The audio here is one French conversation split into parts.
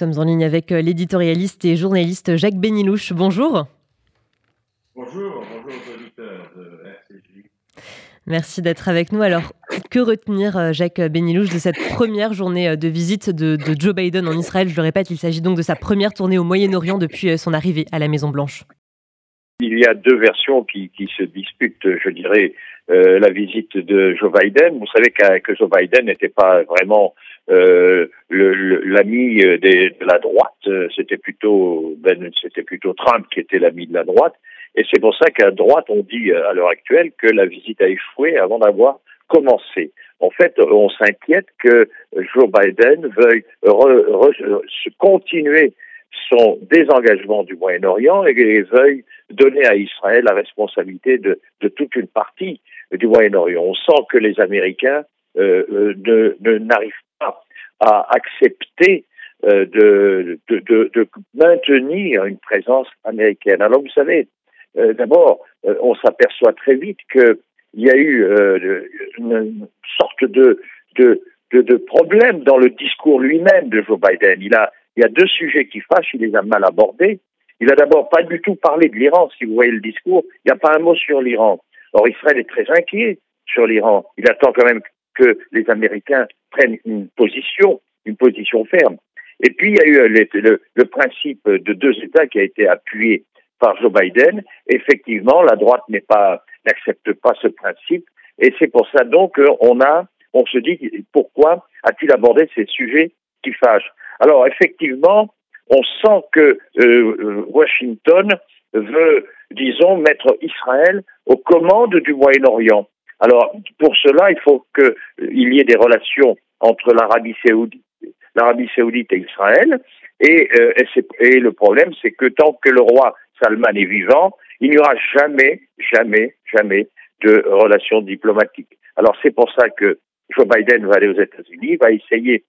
sommes en ligne avec l'éditorialiste et journaliste Jacques Benilouche. Bonjour. Bonjour, bonjour aux auditeurs de RCJ. Merci d'être avec nous. Alors, que retenir, Jacques Benilouche, de cette première journée de visite de, de Joe Biden en Israël? Je le répète, il s'agit donc de sa première tournée au Moyen-Orient depuis son arrivée à la Maison-Blanche. Il y a deux versions qui, qui se disputent, je dirais, euh, la visite de Joe Biden. Vous savez que Joe Biden n'était pas vraiment euh, l'ami de la droite. C'était plutôt ben, c'était plutôt Trump qui était l'ami de la droite. Et c'est pour ça qu'à droite, on dit à l'heure actuelle que la visite a échoué avant d'avoir commencé. En fait, on s'inquiète que Joe Biden veuille continuer son désengagement du Moyen-Orient et veuille donner à Israël la responsabilité de, toute une partie du Moyen-Orient. On sent que les Américains euh, euh ne, n'arrivent à accepter euh, de, de, de, de, maintenir une présence américaine. Alors vous savez, euh, d'abord, euh, on s'aperçoit très vite qu'il y a eu euh, une sorte de, de, de, problème dans le discours lui-même de Joe Biden. Il a, il y a deux sujets qui fâchent, il les a mal abordés. Il a d'abord pas du tout parlé de l'Iran, si vous voyez le discours, il n'y a pas un mot sur l'Iran. Or, Israël est très inquiet sur l'Iran. Il attend quand même que les Américains prennent une position, une position ferme. Et puis, il y a eu le, le, principe de deux États qui a été appuyé par Joe Biden. Effectivement, la droite n'est pas, n'accepte pas ce principe. Et c'est pour ça donc qu'on a, on se dit, pourquoi a-t-il abordé ces sujets qui fâchent? Alors, effectivement, on sent que euh, Washington veut, disons, mettre Israël aux commandes du Moyen-Orient. Alors, pour cela, il faut qu'il y ait des relations entre l'Arabie saoudite, et Israël. Et, euh, et, le problème, c'est que tant que le roi Salman est vivant, il n'y aura jamais, jamais, jamais de relations diplomatiques. Alors, c'est pour ça que Joe Biden va aller aux États-Unis, va essayer,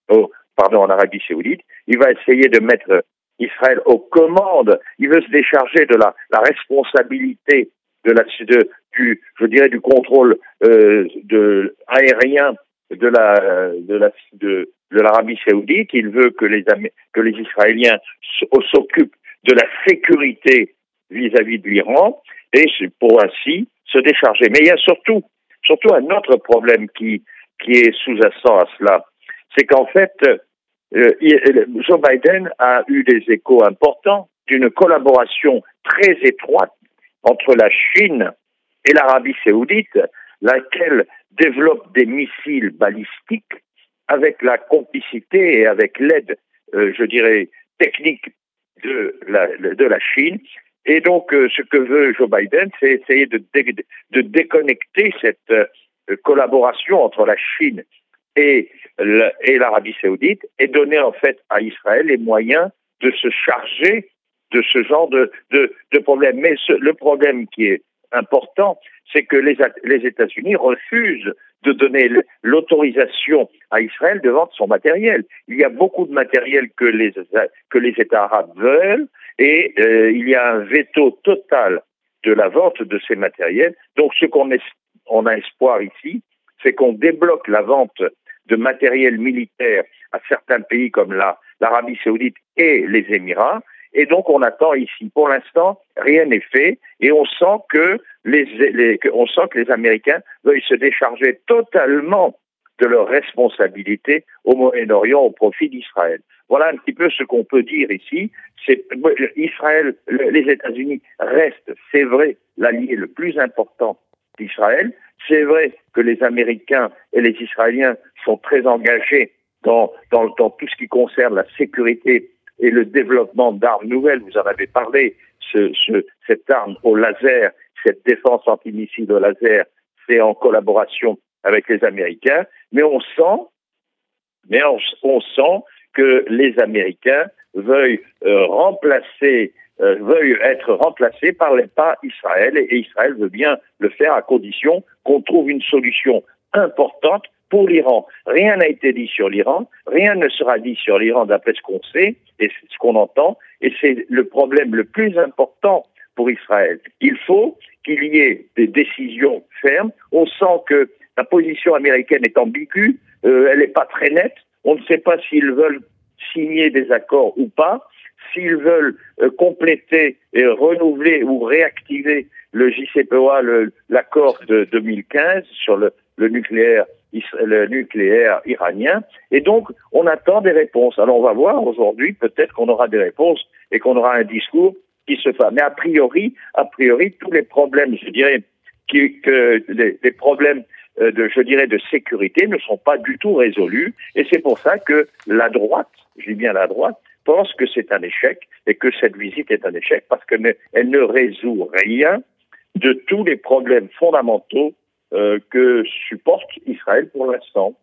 pardon, en Arabie saoudite, il va essayer de mettre Israël aux commandes. Il veut se décharger de la responsabilité de la, de, du, je dirais, du contrôle euh, de, aérien de la, de la, de, de l'Arabie Saoudite. Il veut que les, que les Israéliens s'occupent de la sécurité vis-à-vis -vis de l'Iran et pour ainsi se décharger. Mais il y a surtout, surtout un autre problème qui, qui est sous-jacent à cela. C'est qu'en fait, euh, Joe Biden a eu des échos importants d'une collaboration très étroite entre la Chine et l'Arabie saoudite, laquelle développe des missiles balistiques avec la complicité et avec l'aide, euh, je dirais, technique de la, Chine. Et donc, euh, ce que veut Joe Biden, c'est essayer de déconnecter cette euh, collaboration entre la Chine et l'Arabie saoudite et donner en fait à Israël les moyens de se charger de ce genre de, de, problème. Mais le problème qui est important, c'est que les, États-Unis refusent de donner l'autorisation à Israël de vendre son matériel. Il y a beaucoup de matériel que les, que les États arabes veulent et euh, il y a un veto total de la vente de ces matériels. Donc ce qu'on on a espoir ici, c'est qu'on débloque la vente de matériel militaire à certains pays comme l'Arabie saoudite et les Émirats. Et donc on attend ici. Pour l'instant, rien n'est fait et on sent que les, on sent que les Américains veulent se décharger totalement de leurs responsabilités au Moyen-Orient au profit d'Israël. Voilà un petit peu ce qu'on peut dire ici. C'est Israël, les États-Unis restent, c'est vrai, l'allié le plus important d'Israël. C'est vrai que les Américains et les Israéliens sont très engagés dans, dans tout ce qui concerne la sécurité et le développement d'armes nouvelles. Vous en avez parlé, ce, ce, cette arme au laser, cette défense antimissile au laser, c'est en collaboration avec les Américains. Mais on sent, que les Américains veuillent euh, euh, veuille être remplacé par, par Israël et Israël veut bien le faire à condition qu'on trouve une solution importante pour l'Iran. Rien n'a été dit sur l'Iran, rien ne sera dit sur l'Iran d'après ce qu'on sait et ce qu'on entend, et c'est le problème le plus important pour Israël. Il faut qu'il y ait des décisions fermes. On sent que la position américaine est ambiguë, euh, elle n'est pas très nette. On ne sait pas s'ils veulent signer des accords ou pas, s'ils veulent euh, compléter et renouveler ou réactiver le JCPOA, l'accord de 2015 sur le, le nucléaire le nucléaire iranien. Et donc, on attend des réponses. Alors, on va voir aujourd'hui, peut-être qu'on aura des réponses et qu'on aura un discours qui se fait. Mais a priori, a priori, tous les problèmes, je dirais, que les, problèmes euh, de, je dirais, de sécurité ne sont pas du tout résolus. Et c'est pour ça que la droite, je dis bien la droite, pense que c'est un échec et que cette visite est un échec parce qu'elle ne résout rien de tous les problèmes fondamentaux que supporte Israël pour l'instant.